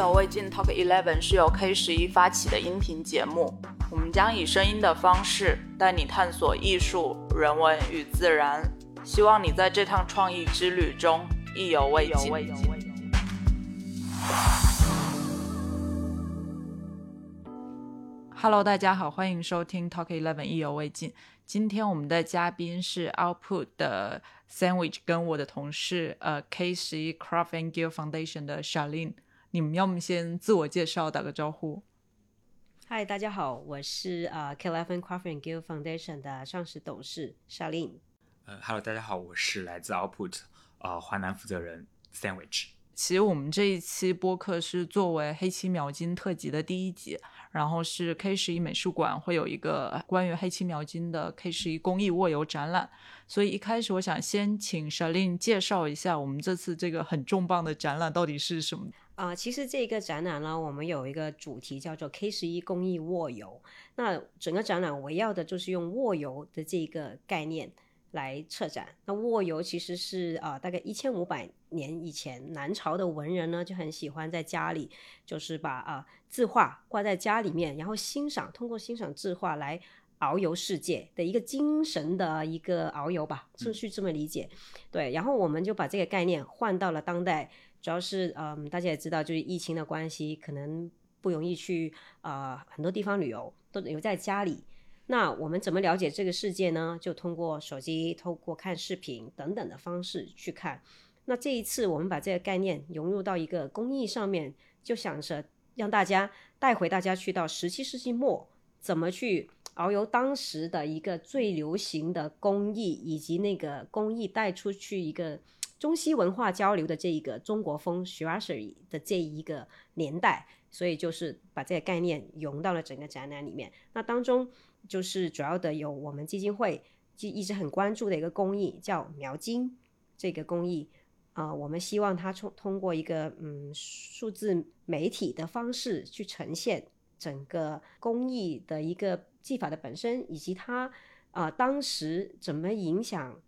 犹未尽 Talk Eleven 是由 K 十一发起的音频节目，我们将以声音的方式带你探索艺术、人文与自然，希望你在这趟创意之旅中意犹未尽。Hello，大家好，欢迎收听 Talk Eleven 意犹未尽。今天我们的嘉宾是 Output 的 Sandwich，跟我的同事呃 K 十一 Craft and Gill Foundation 的 Charlene。你们要么先自我介绍，打个招呼。嗨，大家好，我是呃 K Eleven Craft and Gill Foundation 的上市董事 Charlene。呃，Hello，大家好，我是来自 Output 呃华南负责人 Sandwich。其实我们这一期播客是作为黑漆描金特辑的第一集。然后是 K 十一美术馆会有一个关于黑漆描金的 K 十一工艺握游展览，所以一开始我想先请 Shalin 介绍一下我们这次这个很重磅的展览到底是什么啊？其实这个展览呢，我们有一个主题叫做 K 十一工艺卧游，那整个展览围绕的就是用卧游的这个概念。来策展。那卧游其实是啊，大概一千五百年以前，南朝的文人呢就很喜欢在家里，就是把啊字画挂在家里面，然后欣赏，通过欣赏字画来遨游世界的一个精神的一个遨游吧，顺序这么理解。对，然后我们就把这个概念换到了当代，主要是嗯，大家也知道，就是疫情的关系，可能不容易去啊很多地方旅游，都留在家里。那我们怎么了解这个世界呢？就通过手机、透过看视频等等的方式去看。那这一次我们把这个概念融入到一个工艺上面，就想着让大家带回大家去到十七世纪末，怎么去遨游当时的一个最流行的工艺，以及那个工艺带出去一个中西文化交流的这一个中国风 s h r a s h e r y 的这一个年代。所以就是把这个概念融到了整个展览里面。那当中。就是主要的有我们基金会就一直很关注的一个工艺，叫描金这个工艺啊，我们希望它通通过一个嗯数字媒体的方式去呈现整个工艺的一个技法的本身，以及它啊当时怎么影响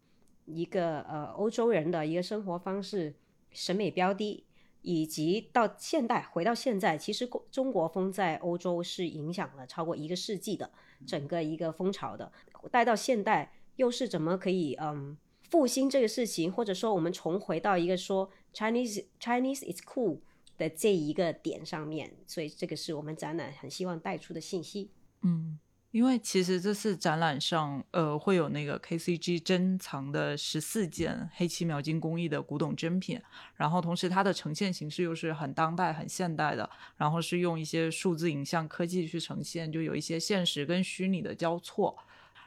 一个呃欧洲人的一个生活方式、审美标的。以及到现代，回到现在，其实中国风在欧洲是影响了超过一个世纪的整个一个风潮的。带到现代，又是怎么可以嗯复兴这个事情，或者说我们重回到一个说 Chinese Chinese is cool 的这一个点上面？所以这个是我们展览很希望带出的信息。嗯。因为其实这次展览上，呃，会有那个 KCG 珍藏的十四件黑漆描金工艺的古董珍品，然后同时它的呈现形式又是很当代、很现代的，然后是用一些数字影像科技去呈现，就有一些现实跟虚拟的交错。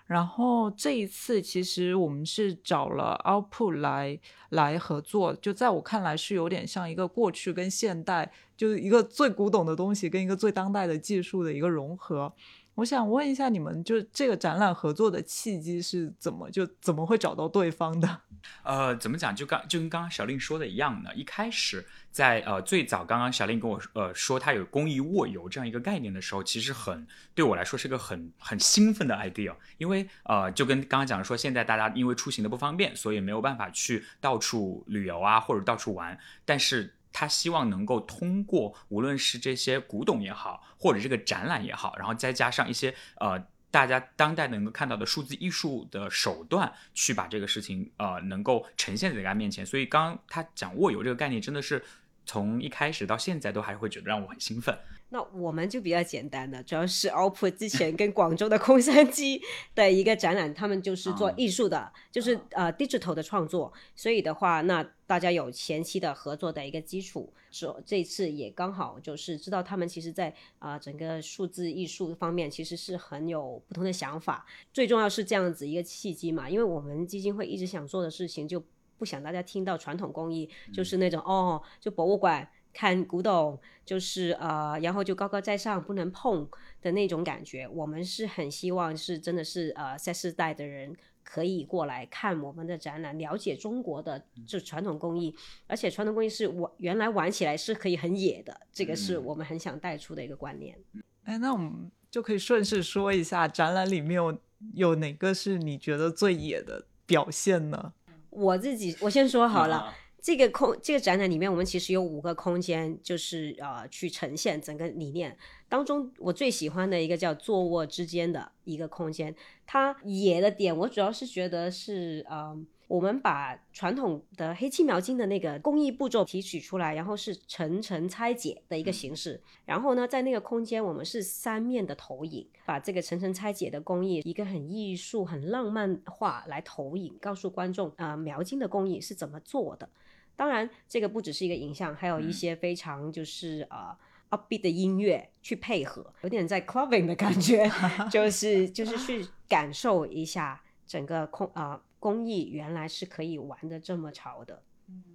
然后这一次其实我们是找了 Output 来来合作，就在我看来是有点像一个过去跟现代，就是一个最古董的东西跟一个最当代的技术的一个融合。我想问一下，你们就这个展览合作的契机是怎么就怎么会找到对方的？呃，怎么讲？就刚就跟刚刚小令说的一样呢。一开始在呃最早刚刚小令跟我呃说他有公益卧游这样一个概念的时候，其实很对我来说是个很很兴奋的 idea，因为呃就跟刚刚讲的说，现在大家因为出行的不方便，所以没有办法去到处旅游啊或者到处玩，但是。他希望能够通过无论是这些古董也好，或者这个展览也好，然后再加上一些呃大家当代能够看到的数字艺术的手段，去把这个事情呃能够呈现在大家面前。所以刚刚他讲握有这个概念，真的是从一开始到现在都还会觉得让我很兴奋。那我们就比较简单的，主要是 OPPO 之前跟广州的空山鸡的一个展览，他们就是做艺术的，就是呃 digital 的创作，所以的话，那大家有前期的合作的一个基础，所这次也刚好就是知道他们其实在啊整个数字艺术方面其实是很有不同的想法，最重要是这样子一个契机嘛，因为我们基金会一直想做的事情，就不想大家听到传统工艺就是那种哦，就博物馆。看古董就是呃，然后就高高在上不能碰的那种感觉。我们是很希望是真的是呃，在世代的人可以过来看我们的展览，了解中国的就传统工艺，而且传统工艺是玩原来玩起来是可以很野的，这个是我们很想带出的一个观念。哎，那我们就可以顺势说一下展览里面有有哪个是你觉得最野的表现呢？我自己我先说好了。这个空这个展览里面，我们其实有五个空间，就是呃去呈现整个理念。当中我最喜欢的一个叫坐卧之间的一个空间，它野的点，我主要是觉得是呃。我们把传统的黑漆描金的那个工艺步骤提取出来，然后是层层拆解的一个形式。然后呢，在那个空间，我们是三面的投影，把这个层层拆解的工艺，一个很艺术、很浪漫化来投影，告诉观众啊，描金的工艺是怎么做的。当然，这个不只是一个影像，还有一些非常就是呃 upbeat 的音乐去配合，有点在 clubbing 的感觉，就是就是去感受一下整个空啊。工艺原来是可以玩的这么潮的，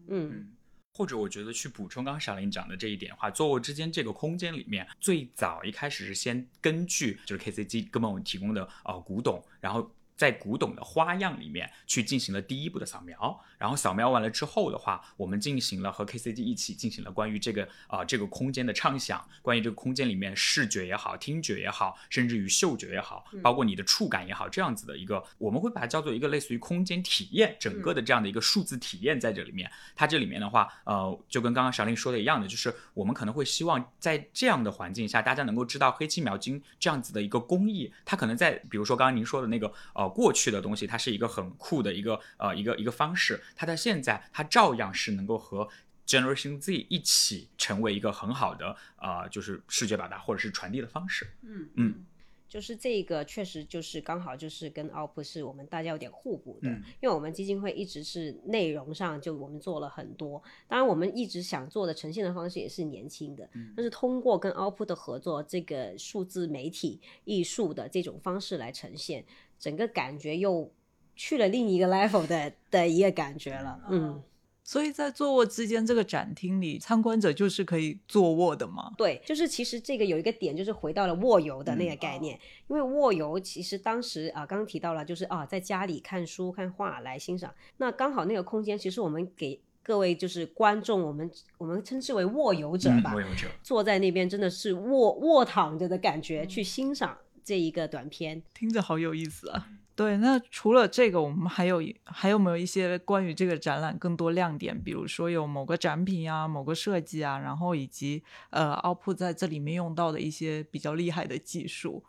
嗯，或者我觉得去补充刚刚小林讲的这一点的话，坐卧之间这个空间里面，最早一开始是先根据就是 KCG 根本我们提供的呃古董，然后。在古董的花样里面去进行了第一步的扫描，然后扫描完了之后的话，我们进行了和 KCG 一起进行了关于这个啊这个空间的畅想，关于这个空间里面视觉也好、听觉也好，甚至于嗅觉也好，包括你的触感也好，这样子的一个，我们会把它叫做一个类似于空间体验，整个的这样的一个数字体验在这里面。它这里面的话，呃，就跟刚刚小林说的一样的，就是我们可能会希望在这样的环境下，大家能够知道黑漆描金这样子的一个工艺，它可能在比如说刚刚您说的那个呃。过去的东西，它是一个很酷的一个呃一个一个方式，它到现在它照样是能够和 Generation Z 一起成为一个很好的呃就是视觉表达或者是传递的方式。嗯嗯。就是这个确实就是刚好就是跟 OP 是我们大家有点互补的，因为我们基金会一直是内容上就我们做了很多，当然我们一直想做的呈现的方式也是年轻的，但是通过跟 OP 的合作，这个数字媒体艺术的这种方式来呈现，整个感觉又去了另一个 level 的的一个感觉了，嗯。所以在坐卧之间这个展厅里，参观者就是可以坐卧的吗？对，就是其实这个有一个点，就是回到了卧游的那个概念。因为卧游其实当时啊，刚刚提到了，就是啊，在家里看书看画来欣赏。那刚好那个空间，其实我们给各位就是观众，我们我们称之为卧游者吧，卧游者坐在那边真的是卧卧躺着的感觉去欣赏这一个短片，听着好有意思啊。对，那除了这个，我们还有还有没有一些关于这个展览更多亮点？比如说有某个展品啊，某个设计啊，然后以及呃，奥普在这里面用到的一些比较厉害的技术。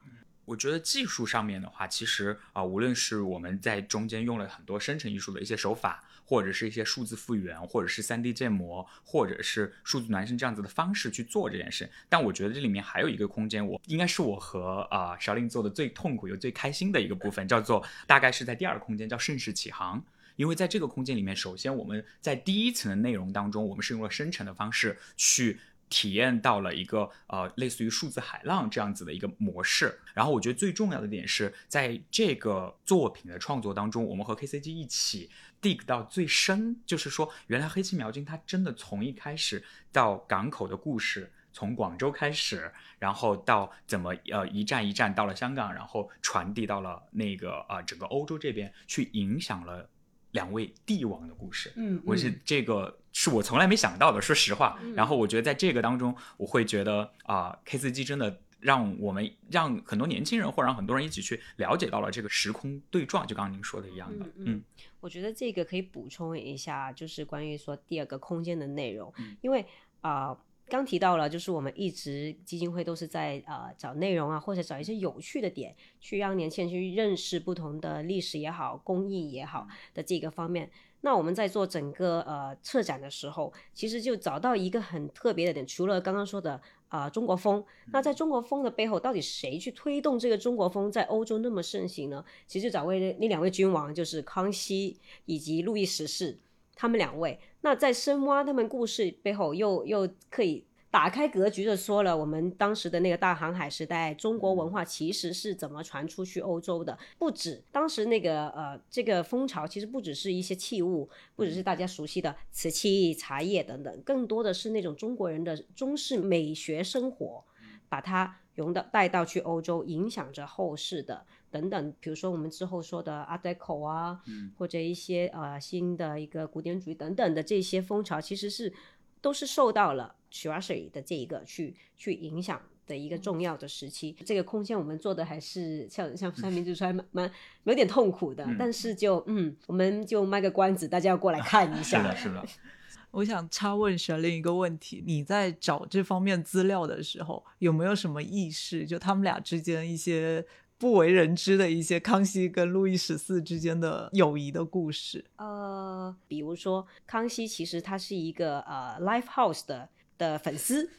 我觉得技术上面的话，其实啊，无论是我们在中间用了很多生成艺术的一些手法。或者是一些数字复原，或者是三 D 建模，或者是数字孪生这样子的方式去做这件事。但我觉得这里面还有一个空间，我应该是我和啊小令做的最痛苦又最开心的一个部分，叫做大概是在第二个空间，叫盛世启航。因为在这个空间里面，首先我们在第一层的内容当中，我们是用了生成的方式去。体验到了一个呃类似于数字海浪这样子的一个模式，然后我觉得最重要的点是在这个作品的创作当中，我们和 KCG 一起 dig 到最深，就是说原来黑漆描金它真的从一开始到港口的故事，从广州开始，然后到怎么呃一站一站到了香港，然后传递到了那个呃整个欧洲这边去影响了。两位帝王的故事，嗯，我是这个是我从来没想到的，说实话。然后我觉得在这个当中，我会觉得啊，K 四 G 真的让我们让很多年轻人或者让很多人一起去了解到了这个时空对撞，就刚刚您说的一样的。嗯，我觉得这个可以补充一下，就是关于说第二个空间的内容，因为啊。刚提到了，就是我们一直基金会都是在呃找内容啊，或者找一些有趣的点，去让年轻人去认识不同的历史也好、工艺也好的这个方面。那我们在做整个呃策展的时候，其实就找到一个很特别的点，除了刚刚说的啊中国风，那在中国风的背后，到底谁去推动这个中国风在欧洲那么盛行呢？其实就找位那两位君王，就是康熙以及路易十四。他们两位，那在深挖他们故事背后，又又可以打开格局的说了，我们当时的那个大航海时代，中国文化其实是怎么传出去欧洲的？不止当时那个呃这个风潮，其实不只是一些器物，不只是大家熟悉的瓷器、茶叶等等，更多的是那种中国人的中式美学生活，把它融到带到去欧洲，影响着后世的。等等，比如说我们之后说的 Art Deco 啊，或者一些呃新的一个古典主义等等的这些风潮，其实是都是受到了 s h i r a s h i 的这一个去去影响的一个重要的时期。这个空间我们做的还是像像三明治出来蛮蛮有点痛苦的，但是就嗯，我们就卖个关子，大家要过来看一下。是的，是的。我想插问沈另一个问题：你在找这方面资料的时候，有没有什么意识？就他们俩之间一些不为人知的一些康熙跟路易十四之间的友谊的故事？呃，比如说康熙其实他是一个呃 Live House 的的粉丝，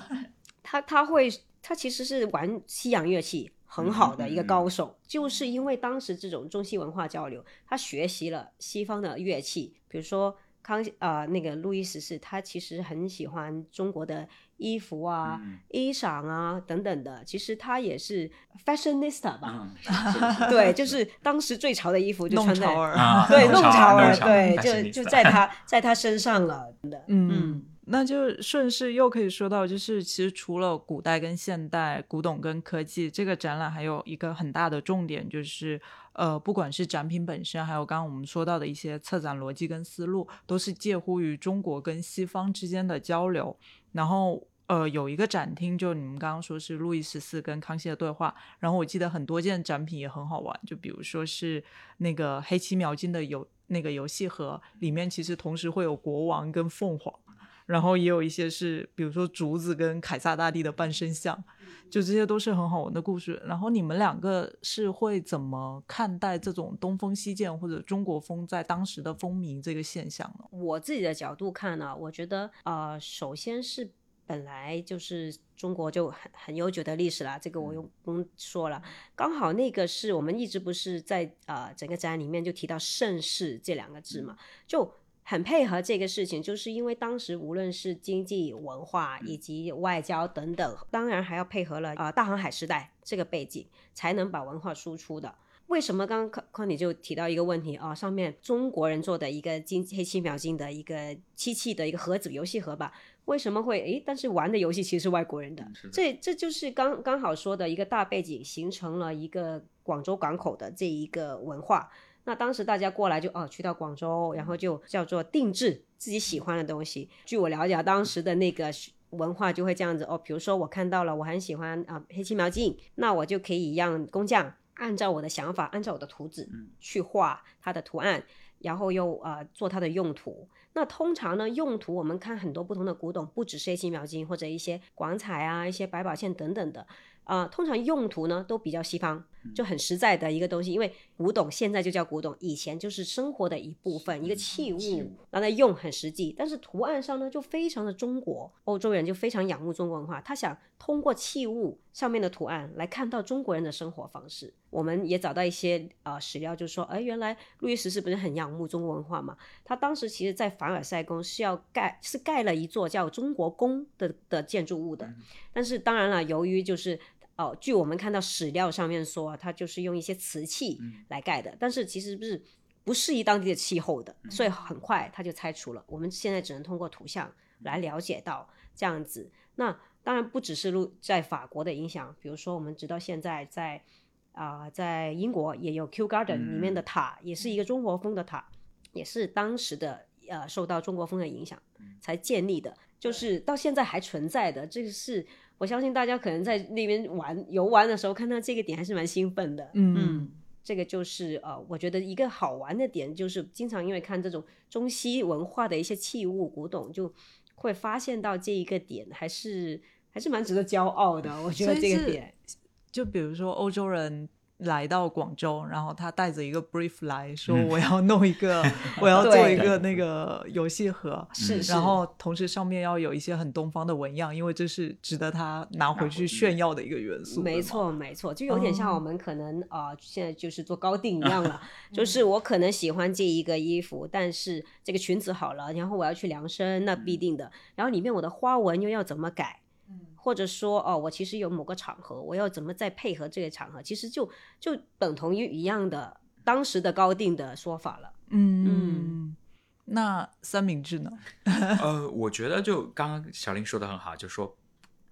他他会他其实是玩西洋乐器很好的一个高手，就是因为当时这种中西文化交流，他学习了西方的乐器，比如说康呃那个路易十四，他其实很喜欢中国的衣服啊、衣裳啊等等的，其实他也是 fashionista 吧，嗯，对，就是当时最潮的衣服就弄穿在潮儿。啊 对，弄潮儿，对，就就在他在他身上了。嗯，那就顺势又可以说到，就是其实除了古代跟现代、古董跟科技，这个展览还有一个很大的重点，就是呃，不管是展品本身，还有刚刚我们说到的一些策展逻辑跟思路，都是介乎于中国跟西方之间的交流。然后呃，有一个展厅，就你们刚刚说是路易十四跟康熙的对话，然后我记得很多件展品也很好玩，就比如说是那个黑漆描金的游那个游戏盒，里面其实同时会有国王跟凤凰。然后也有一些是，比如说竹子跟凯撒大帝的半身像，就这些都是很好玩的故事。然后你们两个是会怎么看待这种东风西渐或者中国风在当时的风靡这个现象呢？我自己的角度看呢，我觉得呃，首先是本来就是中国就很很悠久的历史了，这个我用不用说了。刚好那个是我们一直不是在呃整个展里面就提到盛世这两个字嘛，就。很配合这个事情，就是因为当时无论是经济、文化以及外交等等，当然还要配合了呃大航海时代这个背景，才能把文化输出的。为什么刚刚康康你就提到一个问题啊？上面中国人做的一个金黑漆描金的一个漆器的一个盒子游戏盒吧？为什么会诶？但是玩的游戏其实是外国人的，的这这就是刚刚好说的一个大背景，形成了一个广州港口的这一个文化。那当时大家过来就哦，去到广州，然后就叫做定制自己喜欢的东西。据我了解，当时的那个文化就会这样子哦，比如说我看到了，我很喜欢啊、黑漆描金，那我就可以让工匠按照我的想法，按照我的图纸去画它的图案，然后又呃做它的用途。那通常呢，用途我们看很多不同的古董，不只是黑漆描金或者一些广彩啊、一些百宝线等等的。啊、通常用途呢都比较西方，就很实在的一个东西。因为古董现在就叫古董，以前就是生活的一部分，一个器物，拿来用很实际。但是图案上呢就非常的中国，欧洲人就非常仰慕中国文化，他想通过器物上面的图案来看到中国人的生活方式。我们也找到一些呃史料，就说，哎，原来路易十四不是很仰慕中国文化嘛？他当时其实在凡尔赛宫是要盖，是盖了一座叫中国宫的的建筑物的。但是当然了，由于就是哦，据我们看到史料上面说，它就是用一些瓷器来盖的，但是其实不是不适宜当地的气候的，所以很快它就拆除了。我们现在只能通过图像来了解到这样子。那当然不只是路在法国的影响，比如说我们直到现在在啊、在英国也有 Kew Garden 里面的塔，也是一个中国风的塔，也是当时的呃受到中国风的影响才建立的，就是到现在还存在的。这个是我相信大家可能在那边玩游玩的时候看到这个点还是蛮兴奋的。嗯这个就是呃，我觉得一个好玩的点就是经常因为看这种中西文化的一些器物古董，就会发现到这一个点还是还是蛮值得骄傲的。我觉得这个点。就比如说欧洲人来到广州，然后他带着一个 brief 来说，我要弄一个，我要做一个那个游戏盒，是是然后同时上面要有一些很东方的纹样，因为这是值得他拿回去炫耀的一个元素。没错，没错，就有点像哦我们可能啊、呃现在就是做高定一样了。就是我可能喜欢这一个衣服，但是这个裙子好了，然后我要去量身，那必定的。然后里面我的花纹又要怎么改？或者说哦，我其实有某个场合，我要怎么再配合这个场合？其实就就等同于一样的当时的高定的说法了。嗯嗯那三明治呢？呃，我觉得就刚刚小林说的很好，就说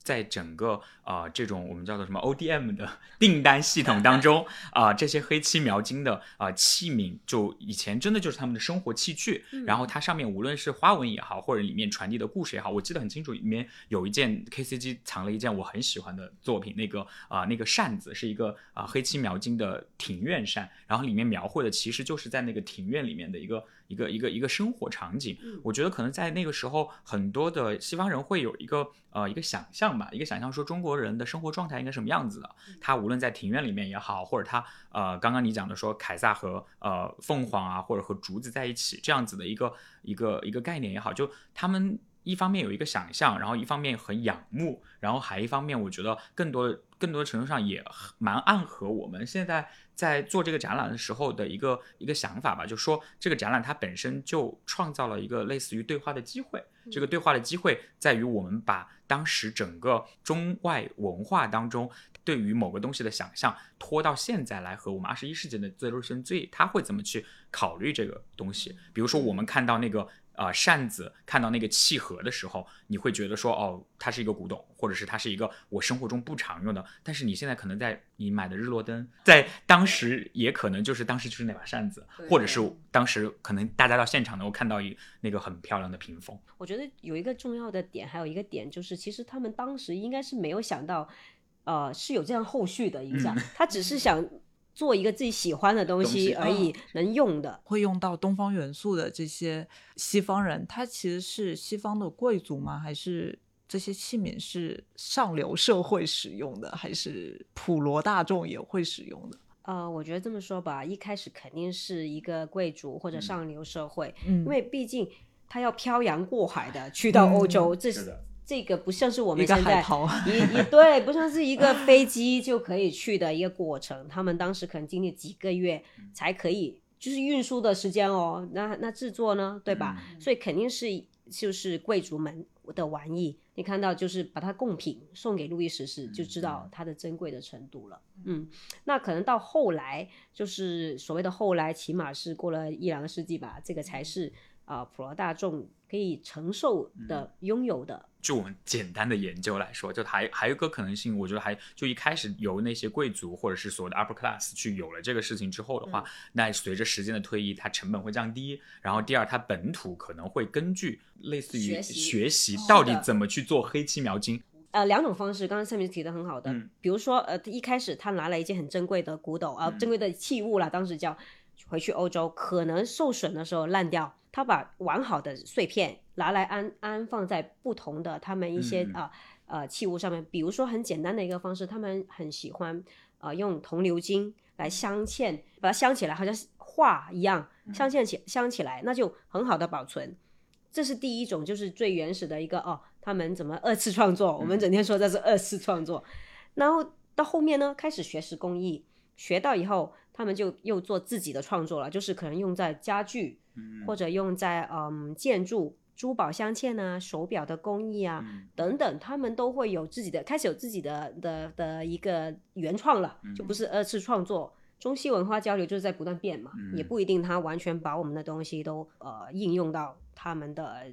在整个呃这种我们叫做什么 ODM 的 订单系统当中啊、这些黑漆描金的啊、器皿，就以前真的就是他们的生活器具。然后它上面无论是花纹也好，或者里面传递的故事也好，我记得很清楚，里面有一件 KCG 藏了一件我很喜欢的作品，那个啊、那个扇子是一个啊、黑漆描金的庭院扇，然后里面描绘的其实就是在那个庭院里面的一个一个一个一个生活场景。我觉得可能在那个时候，很多的西方人会有一个呃一个想象吧，一个想象说中国人的生活状态应该什么样子的。他无论在庭院里面也好，或者他呃刚刚你讲的说凯撒和呃凤凰啊，或者和竹子在一起这样子的一个一个一个概念也好，就他们。一方面有一个想象，然后一方面很仰慕，然后还一方面，我觉得更多更多程度上也蛮暗合我们现在在做这个展览的时候的一个一个想法吧，就说这个展览它本身就创造了一个类似于对话的机会。这个对话的机会在于我们把当时整个中外文化当中对于某个东西的想象拖到现在来和我们二十一世纪的 Generation Z 他会怎么去考虑这个东西。比如说我们看到那个。呃，扇子看到那个契合的时候，你会觉得说，哦，它是一个古董，或者是它是一个我生活中不常用的。但是你现在可能在你买的日落灯，在当时也可能就是当时就是那把扇子，或者是当时可能大家到现场能够看到一那个很漂亮的屏风。我觉得有一个重要的点，还有一个点就是，其实他们当时应该是没有想到，呃，是有这样后续的影响，他只是想。做一个自己喜欢的东西而已，能用的。会用到东方元素的这些西方人，他其实是西方的贵族吗？还是这些器皿是上流社会使用的，还是普罗大众也会使用的？呃，我觉得这么说吧，一开始肯定是一个贵族或者上流社会，嗯。因为毕竟他要漂洋过海的去到欧洲，这是的这个不像是我们现在一一对，不像是一个飞机就可以去的一个过程。他们当时可能经历几个月才可以，就是运输的时间哦。那那制作呢，对吧？所以肯定是就是贵族们的玩意。你看到就是把它贡品送给路易十四，就知道它的珍贵的程度了。嗯，那可能到后来，就是所谓的后来，起码是过了一两个世纪吧，这个才是啊、呃普罗大众可以承受的、拥有的。就我们简单的研究来说，就还还有一个可能性，我觉得还就一开始由那些贵族或者是所谓的 upper class 去有了这个事情之后的话，那随着时间的推移，它成本会降低。然后第二，它本土可能会根据类似于学习到底怎么去做黑漆描金。呃，两种方式，刚刚上面提的很好的，嗯比如说，呃，一开始他拿了一件很珍贵的古董啊、珍贵的器物啦，当时叫回去欧洲，可能受损的时候烂掉，他把完好的碎片拿来安安放在不同的他们一些嗯。啊呃器物上面，比如说很简单的一个方式，他们很喜欢呃用铜鎏金来镶嵌，把它镶起来，好像是画一样，镶嵌起镶起来，那就很好的保存。这是第一种，就是最原始的一个哦，他们怎么二次创作？我们整天说这是二次创作，然后到后面呢，开始学识工艺，学到以后，他们就又做自己的创作了，就是可能用在家具，或者用在嗯建筑、珠宝镶嵌啊、手表的工艺啊、等等，他们都会有自己的，开始有自己的的的一个原创了，就不是二次创作。中西文化交流就是在不断变嘛，也不一定他完全把我们的东西都呃应用到他们的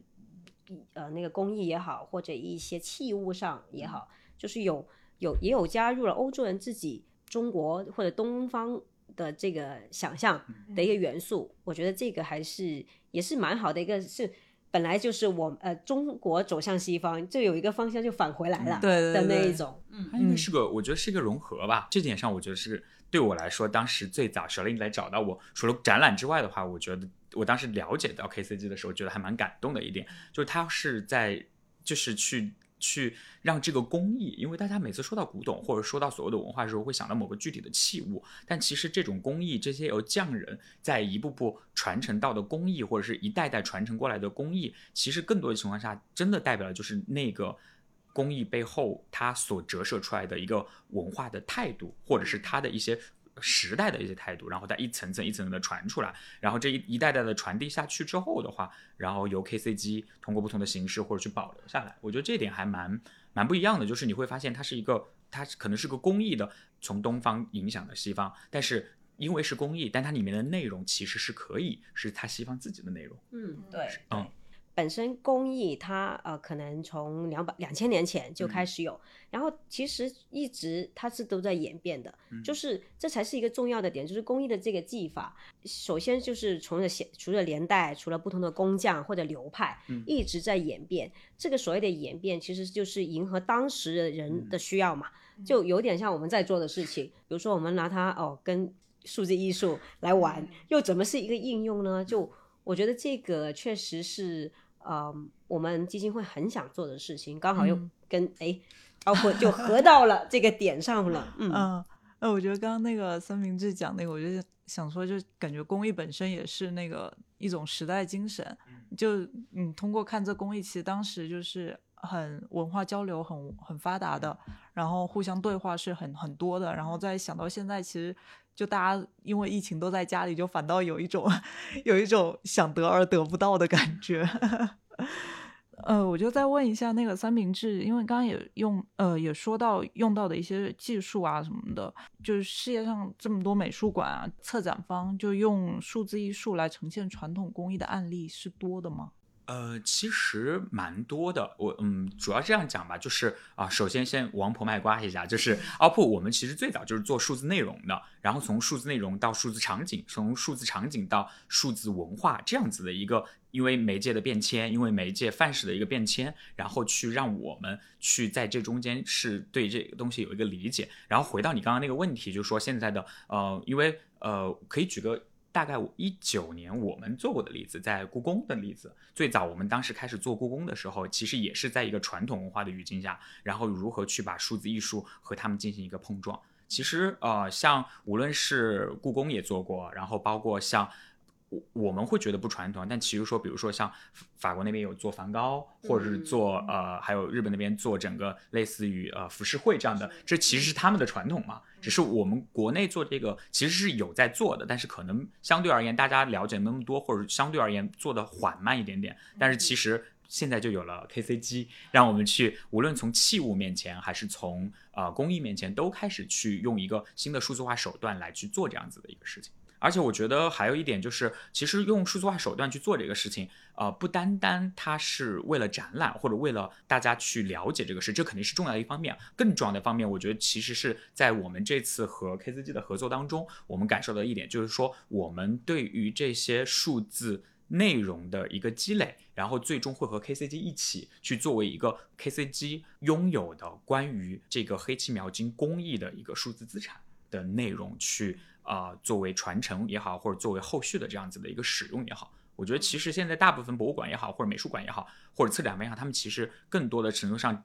呃那个工艺也好，或者一些器物上也好，就是有有也有加入了欧洲人自己中国或者东方的这个想象的一个元素。我觉得这个还是也是蛮好的一个是。本来就是我呃中国走向西方，就有一个方向就返回来了对对的那一种，嗯它应该是个，我觉得是一个融合吧。这点上，我觉得是对我来说，当时最早小林来找到我，除了展览之外的话，我觉得我当时了解到 KCG 的时候，觉得还蛮感动的一点，就是他是在就是去去让这个工艺，因为大家每次说到古董或者说到所谓的文化的时候，会想到某个具体的器物，但其实这种工艺，这些由匠人在一步步传承到的工艺，或者是一代代传承过来的工艺，其实更多的情况下，真的代表的就是那个。工艺背后，它所折射出来的一个文化的态度，或者是它的一些时代的一些态度，然后再一层层一层层的传出来，然后这一一代代的传递下去之后的话，然后由 KCG 通过不同的形式或者去保留下来，我觉得这点还蛮蛮不一样的，就是你会发现它是一个，它可能是个公益的从东方影响的西方，但是因为是公益，但它里面的内容其实是可以是它西方自己的内容。嗯，对，嗯本身工艺它呃可能从两百两千年前就开始有，然后其实一直它是都在演变的，就是这才是一个重要的点，就是工艺的这个技法，首先就是从了现除了年代，除了不同的工匠或者流派，一直在演变。这个所谓的演变，其实就是迎合当时的人的需要嘛，就有点像我们在做的事情，比如说我们拿它哦跟数字艺术来玩，又怎么是一个应用呢？就我觉得这个确实是。呃，我们基金会很想做的事情，刚好又跟哎，包括就合到了这个点上了。嗯，那我觉得刚刚那个三明治讲那个，我就想说，就感觉公益本身也是那个一种时代精神。就你通过看这公益，其实当时就是很文化交流很很发达的，然后互相对话是很很多的。然后再想到现在，其实。就大家因为疫情都在家里，就反倒有一种 有一种想得而得不到的感觉。呃，我就再问一下那个三明治，因为刚刚也用呃也说到用到的一些技术啊什么的，就是世界上这么多美术馆啊，策展方就用数字艺术来呈现传统工艺的案例是多的吗？呃，其实蛮多的。我嗯，主要这样讲吧，就是啊，首先先王婆卖瓜一下，就是 奥普，我们其实最早就是做数字内容的，然后从数字内容到数字场景，从数字场景到数字文化这样子的一个，因为媒介的变迁，因为媒介范式的一个变迁，然后去让我们去在这中间是对这个东西有一个理解。然后回到你刚刚那个问题，就是说现在的呃，因为呃，可以举个。大概一九年我们做过的例子，在故宫的例子，最早我们当时开始做故宫的时候，其实也是在一个传统文化的语境下，然后如何去把数字艺术和他们进行一个碰撞。其实呃，像无论是故宫也做过，然后包括像。我我们会觉得不传统，但其实说，比如说像法国那边有做梵高，或者是做呃，还有日本那边做整个类似于呃浮世绘这样的，这其实是他们的传统嘛。只是我们国内做这个其实是有在做的，但是可能相对而言大家了解没那么多，或者相对而言做的缓慢一点点。但是其实现在就有了 KC 机，让我们去无论从器物面前，还是从呃工艺面前，都开始去用一个新的数字化手段来去做这样子的一个事情。而且我觉得还有一点就是，其实用数字化手段去做这个事情，呃，不单单它是为了展览或者为了大家去了解这个事，这肯定是重要的一方面。更重要的方面，我觉得其实是在我们这次和 KCG 的合作当中，我们感受到一点，就是说我们对于这些数字内容的一个积累，然后最终会和 KCG 一起去作为一个 KCG 拥有的关于这个黑漆描金工艺的一个数字资产的内容去。啊，作为传承也好，或者作为后续的这样子的一个使用也好，我觉得其实现在大部分博物馆也好，或者美术馆也好，或者策展也好，他们其实更多的程度上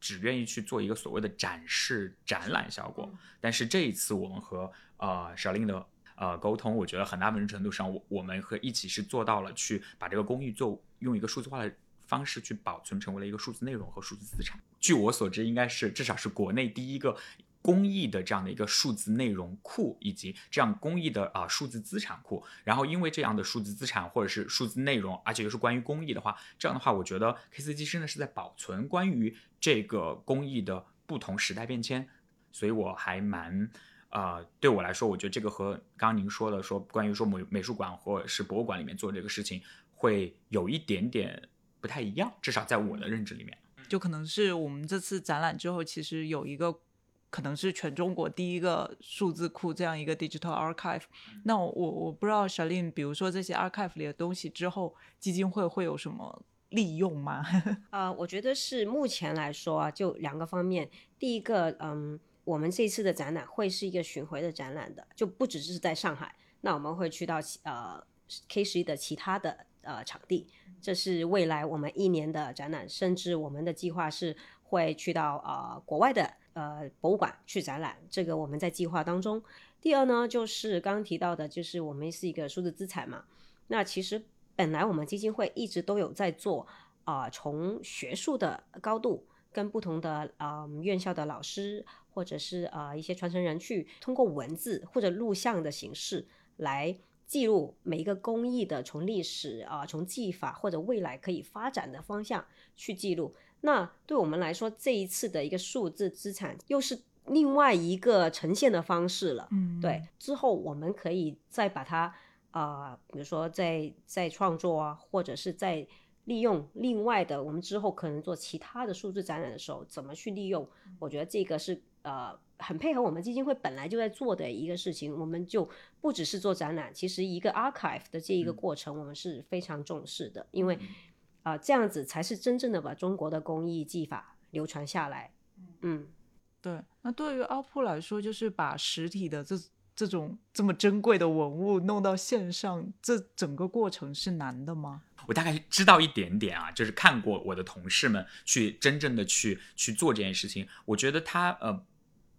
只愿意去做一个所谓的展示展览效果。但是这一次我们和呃小令的呃沟通，我觉得很大部分程度上，我我们和一起是做到了去把这个工艺做用一个数字化的方式去保存，成为了一个数字内容和数字资产。据我所知，应该是至少是国内第一个。公益的这样的一个数字内容库，以及这样公益的啊数字资产库，然后因为这样的数字资产或者是数字内容，而且又是关于公益的话，这样的话，我觉得 K C G 真的是在保存关于这个公益的不同时代变迁，所以我还蛮啊，对我来说，我觉得这个和刚刚您说的说关于说美美术馆或者是博物馆里面做这个事情，会有一点点不太一样，至少在我的认知里面，就可能是我们这次展览之后，其实有一个。可能是全中国第一个数字库这样一个 digital archive。那我我不知道 Shalin，，比如说这些 archive 里的东西之后，基金会会有什么利用吗？啊，我觉得是目前来说啊，就两个方面。第一个，嗯，我们这次的展览会是一个巡回的展览的，就不只是在上海，那我们会去到呃 K 十一的其他的呃场地。这是未来我们一年的展览，甚至我们的计划是会去到呃国外的。呃，博物馆去展览，这个我们在计划当中。第二呢，就是刚刚提到的，就是我们是一个数字资产嘛。那其实本来我们基金会一直都有在做啊，从学术的高度，跟不同的啊院校的老师，或者是啊一些传承人去通过文字或者录像的形式来记录每一个工艺的从历史啊，从技法或者未来可以发展的方向去记录。那对我们来说，这一次的一个数字资产又是另外一个呈现的方式了。嗯，对，之后我们可以再把它啊，比如说再再创作啊，或者是再利用另外的，我们之后可能做其他的数字展览的时候，怎么去利用？我觉得这个是呃很配合我们基金会本来就在做的一个事情。我们就不只是做展览，其实一个 archive 的这一个过程，我们是非常重视的，因为啊、这样子才是真正的把中国的工艺技法流传下来。嗯，对，那对于阿铺来说，就是把实体的这这种这么珍贵的文物弄到线上，这整个过程是难的吗？我大概知道一点点啊，就是看过我的同事们去真正的去去做这件事情，我觉得他呃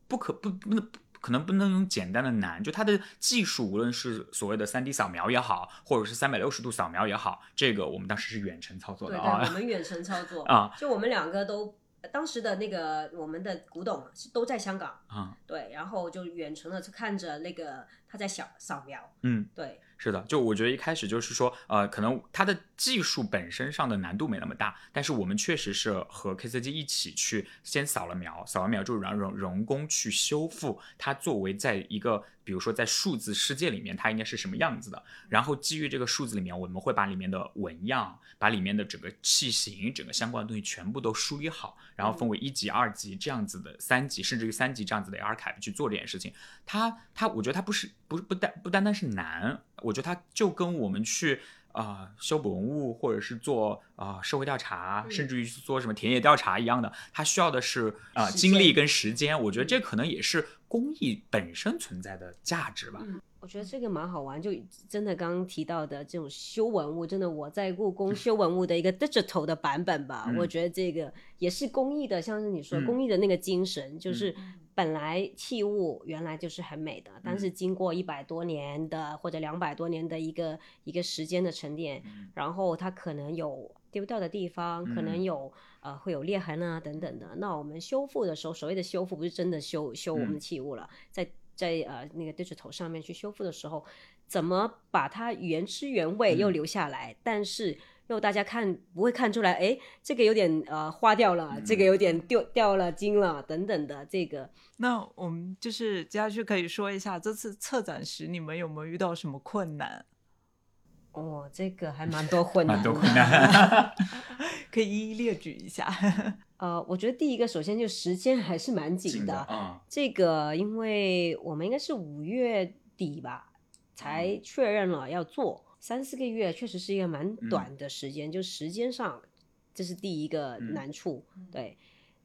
不可不不能。可能不能用简单的难，就它的技术，无论是所谓的三 D 扫描也好，或者是三百六十度扫描也好，这个我们当时是远程操作对的啊。我们远程操作。啊，就我们两个都当时的那个我们的古董是都在香港，啊，对，然后就远程的看着那个他在扫扫描，嗯，对，是的，就我觉得一开始就是说，呃，可能它的技术本身上的难度没那么大，但是我们确实是和 KCG 一起去先扫了描，扫完描之后然后人人工去修复它，作为在一个比如说在数字世界里面它应该是什么样子的，然后基于这个数字里面，我们会把里面的纹样，把里面的整个器型、整个相关的东西全部都梳理好，然后分为一级、二级这样子的三级，甚至于三级这样子的 archive 去做这件事情。它它，我觉得它不是不是不单不单单是难，我觉得它就跟我们去啊、呃修补文物，或者是做啊、呃社会调查，嗯。甚至于是做什么田野调查一样的，它需要的是啊、精力跟时间。我觉得这可能也是工艺本身存在的价值吧。嗯，我觉得这个蛮好玩，就真的刚刚提到的这种修文物，真的我在故宫修文物的一个 digital 的版本吧，嗯。我觉得这个也是工艺的，像是你说嗯。工艺的那个精神，就是本来器物原来就是很美的，但是嗯经过一百多年的或者两百多年的一个一个时间的沉淀，然后它可能有丢掉的地方，可能嗯有呃会有裂痕啊等等的。那我们修复的时候，所谓的修复不是真的修修我们的嗯器物了，在在呃那个 digital 上面去修复的时候，怎么把它原汁原味又嗯留下来，但是。又大家看不会看出来，哎，这个有点呃花掉了，这个有点掉掉了筋了，等等的，这个。那我们就是接下去可以说一下，这次策展时你们有没有遇到什么困难？哦，这个还蛮多困难，蛮多困难，可以一一列举一下。呃，我觉得第一个首先就时间还是蛮紧紧的啊，这个，因为我们应该是五月底吧才确认了要做，三四个月确实是一个蛮短的时间，就时间上这是第一个嗯难处。对，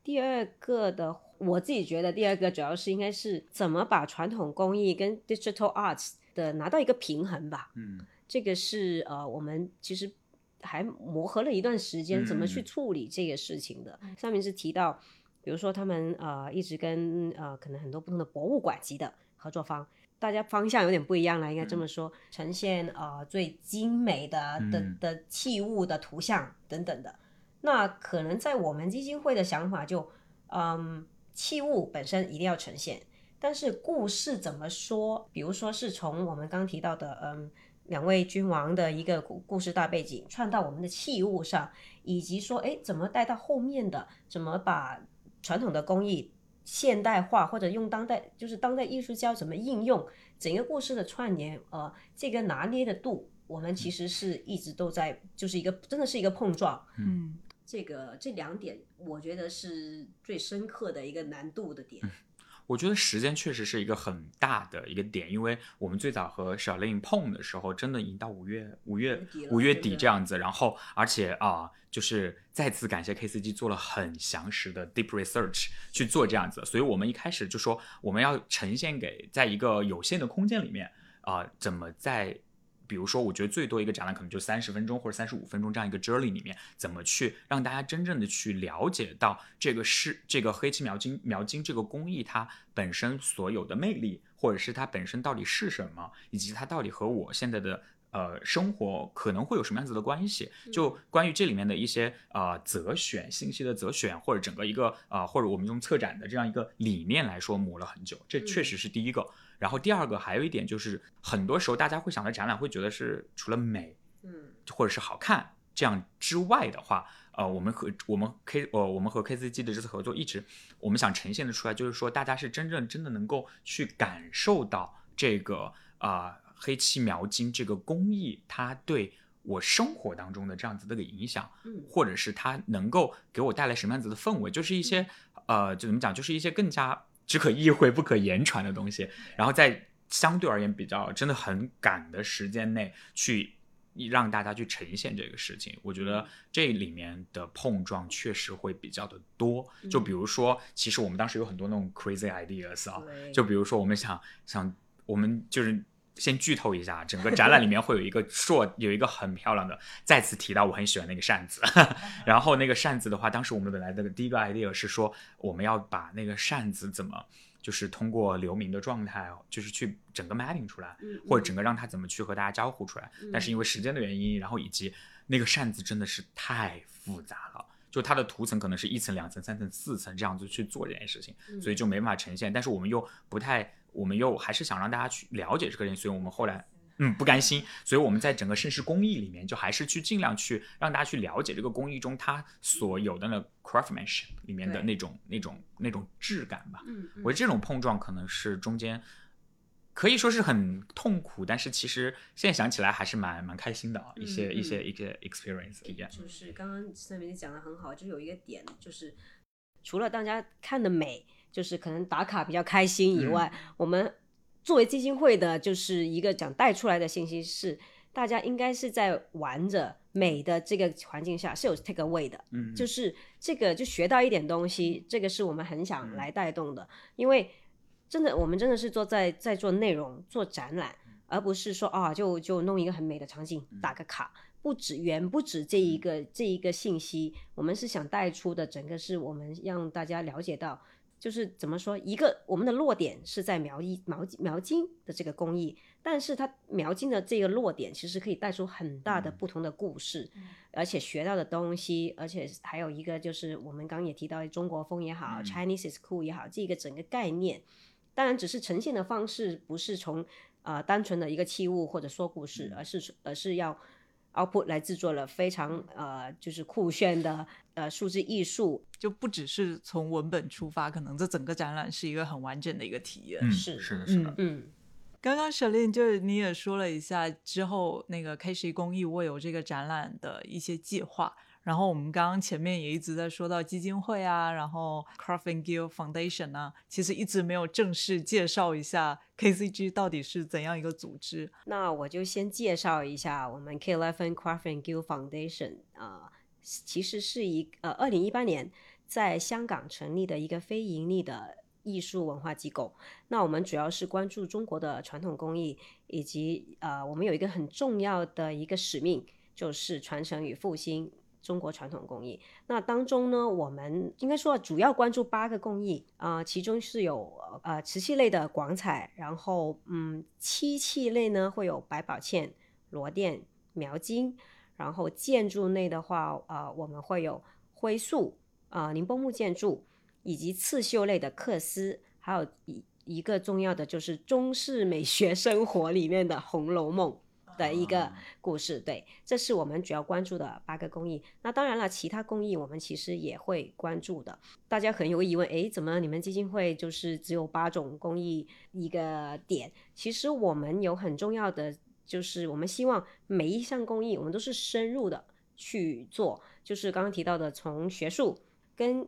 第二个的，我自己觉得第二个主要是应该是怎么把传统工艺跟 digital arts 的拿到一个平衡吧。嗯这个是呃，我们其实还磨合了一段时间，怎么去嗯处理这个事情的。上面是提到，比如说他们呃一直跟呃可能很多不同的博物馆级的合作方，大家方向有点不一样了，应该这么说，呈现呃最精美的的嗯的器物的图像等等的。那可能在我们基金会的想法就，嗯，器物本身一定要呈现，但是故事怎么说？比如说是从我们刚提到的，嗯，两位君王的一个故故事大背景串到我们的器物上，以及说，哎，怎么带到后面的，怎么把传统的工艺现代化，或者用当代，就是当代艺术家怎么应用整个故事的串联，呃，这个拿捏的度，我们其实是一直都在，就是一个真的是一个碰撞。嗯，这个这两点，我觉得是最深刻的一个难度的点。我觉得时间确实是一个很大的一个点，因为我们最早和小令碰的时候，真的已经到五月五月五月底这样子，然后而且啊、就是再次感谢 KCG 做了很详实的 deep research 去做这样子，所以我们一开始就说我们要呈现给在一个有限的空间里面啊、怎么在。比如说，我觉得最多一个展览可能就三十分钟或者三十五分钟这样一个 journey 里面，怎么去让大家真正的去了解到这个是这个黑漆描金描金这个工艺它本身所有的魅力，或者是它本身到底是什么，以及它到底和我现在的呃生活可能会有什么样子的关系？就关于这里面的一些呃择选信息的择选，或者整个一个呃或者我们用策展的这样一个理念来说，磨了很久，这确实是第一个。然后第二个还有一点就是，很多时候大家会想到展览，会觉得是除了美嗯或者是好看这样之外的话，呃，我们和我们 K 呃我们和 KCG 的这次合作，一直我们想呈现的出来，就是说大家是真正真的能够去感受到这个啊、黑漆描金这个工艺，它对我生活当中的这样子的一个影响，嗯或者是它能够给我带来什么样子的氛围，就是一些呃，就怎么讲，就是一些更加只可意会不可言传的东西，然后在相对而言比较真的很赶的时间内去让大家去呈现这个事情，我觉得这里面的碰撞确实会比较的多。就比如说，其实我们当时有很多那种 crazy ideas 啊，就比如说我们想想，我们就是。先剧透一下，整个展览里面会有一个硕，有一个很漂亮的，再次提到我很喜欢那个扇子。然后那个扇子的话，当时我们本来的第一个 idea 是说，我们要把那个扇子怎么，就是通过流明的状态，就是去整个 mapping 出来，嗯或者整个让它怎么去和大家交互出来。但是因为时间的原因，然后以及那个扇子真的是太复杂了。就它的图层可能是一层、两层、三层、四层这样子去做这件事情，所以就没办法呈现。但是我们又不太，我们又还是想让大家去了解这个人，所以我们后来嗯。不甘心，所以我们在整个盛世工艺里面，就还是去尽量去让大家去了解这个工艺中它所有的那 craftsmanship 里面的那种那种那种质感吧。我觉得这种碰撞可能是中间可以说是很痛苦，但是其实现在想起来还是蛮蛮开心的啊，一些、嗯一些一些 experience 体验。就是刚刚上面讲的很好，就有一个点，就是除了大家看的美，就是可能打卡比较开心以外，我们作为基金会的，就是一个想带出来的信息是，大家应该是在玩着美的这个环境下是有 take away 的，嗯，就是这个就学到一点东西，这个是我们很想来带动的，因为真的我们真的是做在在做内容做展览，而不是说啊就就弄一个很美的场景打个卡，不止远不止这一个这一个信息，我们是想带出的整个是我们让大家了解到。就是怎么说，一个我们的落点是在描一描描金的这个工艺，但是它描金的这个落点其实可以带出很大的不同的故事，而且学到的东西，而且还有一个就是我们刚刚也提到中国风也好、嗯。C h i n e s e is cool 也好，这个整个概念，当然只是呈现的方式不是从呃单纯的一个器物或者说故事，而是而是要 output 来制作了非常呃就是酷炫的呃数字艺术，就不只是从文本出发，可能这整个展览是一个很完整的一个体验。嗯是是的，是的，嗯刚刚小令就是你也说了一下之后那个 K 十一公益握有这个展览的一些计划，然后我们刚刚前面也一直在说到基金会啊，然后 Craft and Gill Foundation 啊，其实一直没有正式介绍一下 KCG 到底是怎样一个组织。那我就先介绍一下我们 K Eleven Craft and Gill Foundation 啊、其实是一呃二零一八年在香港成立的一个非盈利的艺术文化机构。那我们主要是关注中国的传统工艺，以及呃我们有一个很重要的一个使命，就是传承与复兴。中国传统工艺，那当中呢，我们应该说主要关注八个工艺啊、其中是有呃瓷器类的广彩，然后嗯漆器类呢会有百宝嵌、螺钿、描金，然后建筑类的话，呃我们会有灰塑、啊、宁波木建筑，以及刺绣类的缂丝，还有一一个重要的就是中式美学生活里面的《红楼梦》的一个故事。对，这是我们主要关注的八个工艺。那当然了，其他工艺我们其实也会关注的。大家可能有个疑问，诶，怎么你们基金会就是只有八种工艺一个点？其实我们有很重要的，就是我们希望每一项工艺我们都是深入的去做，就是刚刚提到的从学术跟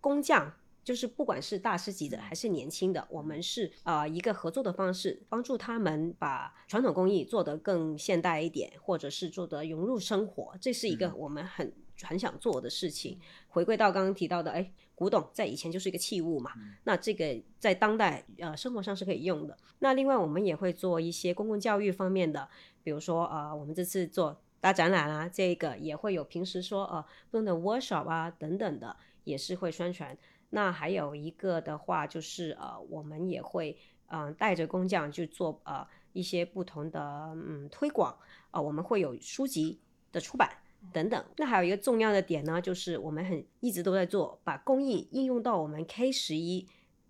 工匠。就是不管是大师级的还是年轻的，我们是呃一个合作的方式，帮助他们把传统工艺做得更现代一点，或者是做得融入生活，这是一个我们很很想做的事情。回归到刚刚提到的，哎，古董在以前就是一个器物嘛，那这个在当代呃生活上是可以用的。那另外我们也会做一些公共教育方面的，比如说呃我们这次做大展览啊，这个也会有平时说呃不同的 workshop 啊等等的，也是会宣传。那还有一个的话，就是呃，我们也会嗯、呃、带着工匠去做呃一些不同的嗯推广啊、呃，我们会有书籍的出版等等。那还有一个重要的点呢，就是我们很一直都在做，把工艺应用到我们 K 十一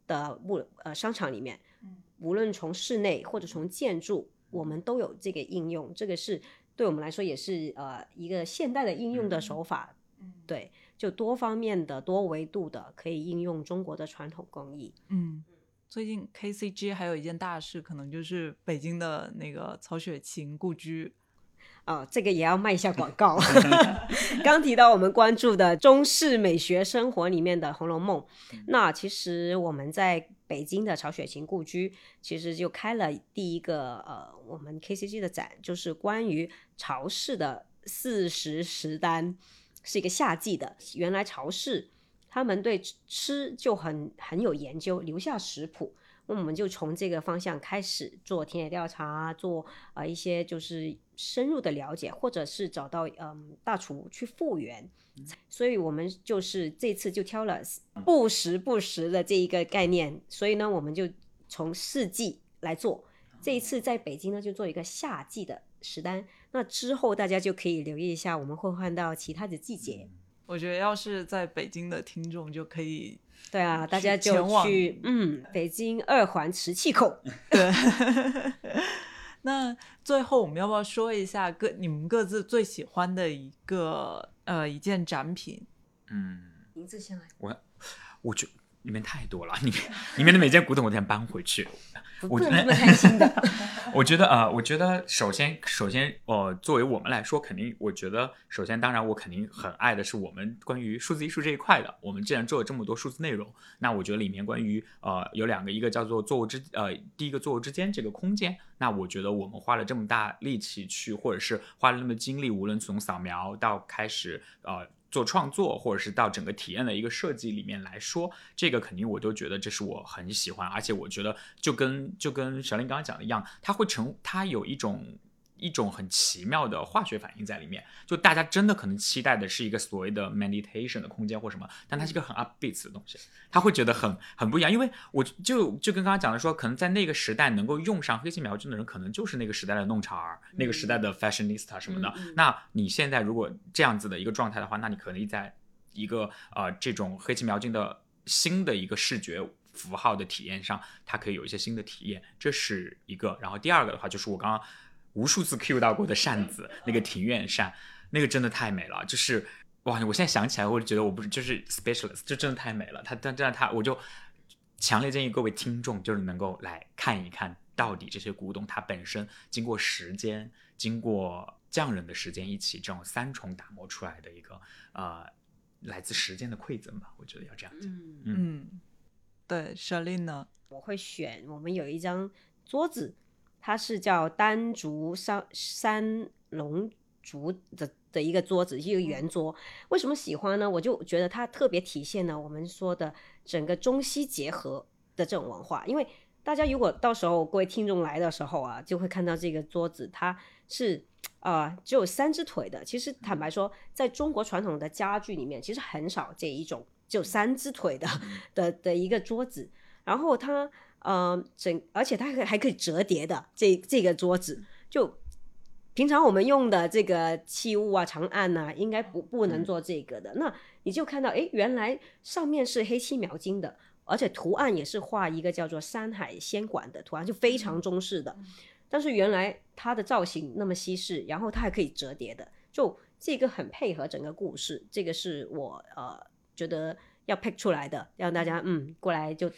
的物呃商场里面，无论从室内或者从建筑，我们都有这个应用。这个是对我们来说也是呃一个现代的应用的手法，对。就多方面的、多维度的，可以应用中国的传统工艺。嗯，最近 KCG 还有一件大事，可能就是北京的那个曹雪芹故居。啊，这个也要卖一下广告。刚提到我们关注的中式美学生活里面的《红楼梦》，那其实我们在北京的曹雪芹故居，其实就开了第一个呃，我们 KCG 的展，就是关于曹氏的四时食单，是一个夏季的。原来曹氏他们对吃就很很有研究，留下食谱。那我们就从这个方向开始做田野调查，做啊一些就是深入的了解，或者是找到嗯大厨去复原。所以我们就是这次就挑了不时不食的这一个概念，所以呢，我们就从四季来做。这一次在北京呢，就做一个夏季的食单。那之后大家就可以留意一下，我们会换到其他的季节。我觉得要是在北京的听众就可以。对啊，大家就去嗯，北京二环磁器口。对，那最后我们要不要说一下各你们各自最喜欢的一个呃一件展品？嗯，名字先来。我我觉里面太多了，里面 里面的每件古董我都想搬回去。不能这么贪心的。我觉得呃，我觉得首先首先呃，作为我们来说，肯定我觉得首先当然我肯定很爱的是我们关于数字艺术这一块的。我们既然做了这么多数字内容，那我觉得里面关于呃有两个，一个叫做作物之呃第一个作物之间这个空间，那我觉得我们花了这么大力气去，或者是花了那么精力，无论从扫描到开始呃。做创作，或者是到整个体验的一个设计里面来说，这个肯定我都觉得这是我很喜欢，而且我觉得就跟就跟小林刚刚讲的一样，它会成，它有一种。一种很奇妙的化学反应在里面，就大家真的可能期待的是一个所谓的 meditation 的空间或什么，但它是一个很 upbeat 的东西，他会觉得很很不一样。因为我就就跟刚刚讲的说，可能在那个时代能够用上黑漆描金的人，可能就是那个时代的弄潮儿，那个时代的 fashionista 什么的。那你现在如果这样子的一个状态的话，那你可能在一个呃这种黑漆描金的新的一个视觉符号的体验上，它可以有一些新的体验，这是一个。然后第二个的话，就是我刚刚。无数次 Q 到过的扇子，那个庭院扇，那个真的太美了。就是哇，我现在想起来，我就觉得我不是就是 specialist，就真的太美了。他但这样他，我就强烈建议各位听众，就是能够来看一看到底这些古董它本身经过时间、经过匠人的时间一起这种三重打磨出来的一个呃来自时间的馈赠吧。我觉得要这样讲。嗯嗯，对 i n 呢？我会选我们有一张桌子。它是叫单竹三三龙竹的的一个桌子，一个圆桌。为什么喜欢呢？我就觉得它特别体现了我们说的整个中西结合的这种文化。因为大家如果到时候各位听众来的时候啊，就会看到这个桌子，它是啊只有三只腿的。其实坦白说，在中国传统的家具里面，其实很少这一种就三只腿的 的的一个桌子。然后它。呃，整而且它还还可以折叠的这这个桌子，就平常我们用的这个器物啊、长案呐，应该不不能做这个的。那你就看到，哎，原来上面是黑漆描金的，而且图案也是画一个叫做山海仙馆的图案，就非常中式的。但是原来它的造型那么西式，然后它还可以折叠的，就这个很配合整个故事。这个是我呃觉得要 pick 出来的，让大家嗯过来就。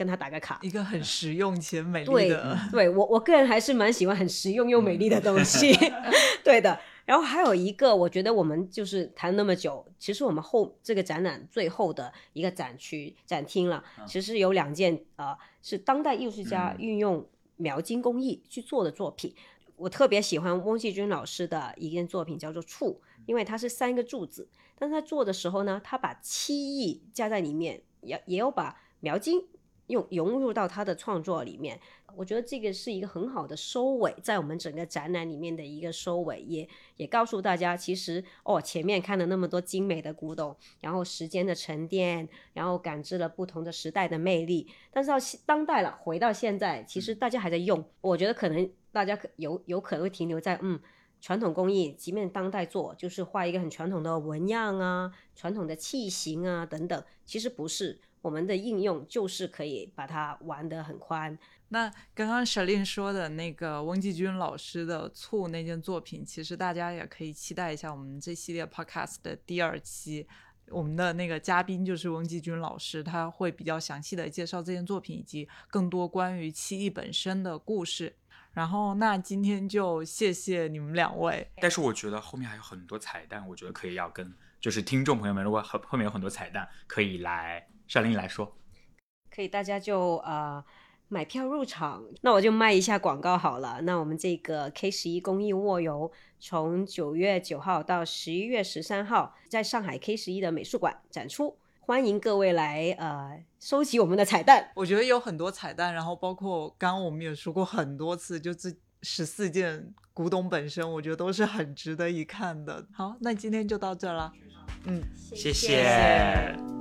跟他打个卡，一个很实用且美丽的。对，我我个人还是蛮喜欢很实用又美丽的东西。对的，然后还有一个，我觉得我们就是谈那么久，其实我们后这个展览最后的一个展区展厅了，其实有两件啊，是当代艺术家运用描金工艺去做的作品。我特别喜欢翁继军老师的一件作品，叫做柱，因为它是三个柱子，但是他做的时候呢，他把漆艺加在里面，也也有把描金。用融入到他的创作里面，我觉得这个是一个很好的收尾，在我们整个展览里面的一个收尾，也也告诉大家，其实哦，前面看了那么多精美的古董，然后时间的沉淀，然后感知了不同的时代的魅力，但是到当代了，回到现在，其实大家还在用，我觉得可能大家可有有可能会停留在嗯，传统工艺，即便当代做，就是画一个很传统的纹样啊，传统的器型啊等等，其实不是。我们的应用就是可以把它玩得很宽。那刚刚 s h a l i n 说的那个翁继军老师的醋那件作品，其实大家也可以期待一下我们这系列 Podcast 的第二期。我们的那个嘉宾就是翁继军老师，他会比较详细的介绍这件作品以及更多关于漆艺本身的故事。然后那今天就谢谢你们两位。但是我觉得后面还有很多彩蛋，我觉得可以要跟就是听众朋友们，如果后后面有很多彩蛋，可以来小林来说。可以，大家就呃买票入场。那我就卖一下广告好了。那我们这个 K 十一公益卧游，从九月九号到十一月十三号，在上海 K 十一的美术馆展出，欢迎各位来呃收集我们的彩蛋。我觉得有很多彩蛋，然后包括刚刚我们也说过很多次，就这十四件古董本身，我觉得都是很值得一看的。好，那今天就到这了。嗯，谢谢。